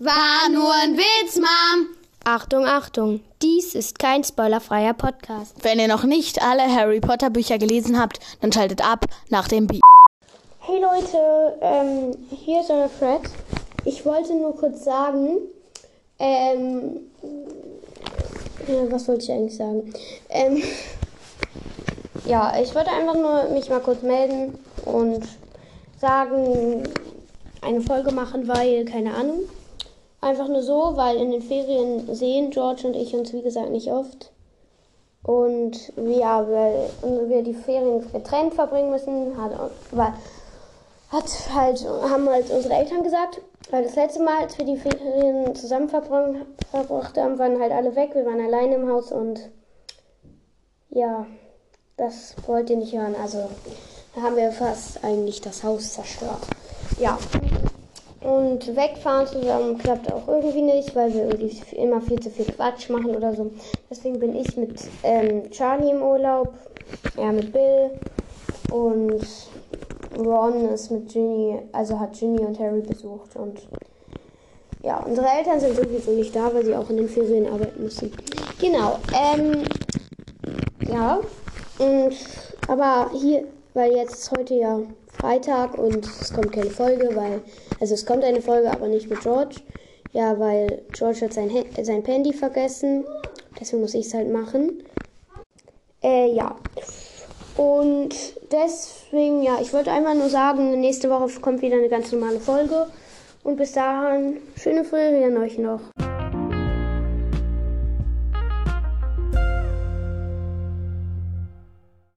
War nur ein Witz, Mom. Achtung, Achtung, dies ist kein spoilerfreier Podcast. Wenn ihr noch nicht alle Harry Potter Bücher gelesen habt, dann schaltet ab nach dem Beat. Hey Leute, ähm, hier ist euer Fred. Ich wollte nur kurz sagen, ähm, ja, was wollte ich eigentlich sagen? Ähm, ja, ich wollte einfach nur mich mal kurz melden und sagen, eine Folge machen, weil, keine Ahnung, einfach nur so, weil in den Ferien sehen George und ich uns, wie gesagt, nicht oft. Und ja, weil wir die Ferien getrennt verbringen müssen, hat, weil, hat halt, haben halt unsere Eltern gesagt, weil das letzte Mal, als wir die Ferien zusammen verbracht haben, waren halt alle weg, wir waren alleine im Haus und ja, das wollt ihr nicht hören. Also da haben wir fast eigentlich das Haus zerstört. Ja. Und wegfahren zusammen klappt auch irgendwie nicht, weil wir irgendwie immer viel zu viel Quatsch machen oder so. Deswegen bin ich mit ähm, Charlie im Urlaub, ja mit Bill und Ron ist mit Ginny, also hat Ginny und Harry besucht und ja, unsere Eltern sind sowieso nicht da, weil sie auch in den Ferien arbeiten müssen. Genau, ähm, ja, und aber hier, weil jetzt ist heute ja Freitag und es kommt keine Folge, weil, also es kommt eine Folge, aber nicht mit George. Ja, weil George hat sein, sein Pandy vergessen. Deswegen muss ich es halt machen. Äh, ja. Und deswegen, ja, ich wollte einfach nur sagen, nächste Woche kommt wieder eine ganz normale Folge. Und bis dahin, schöne Ferien euch noch.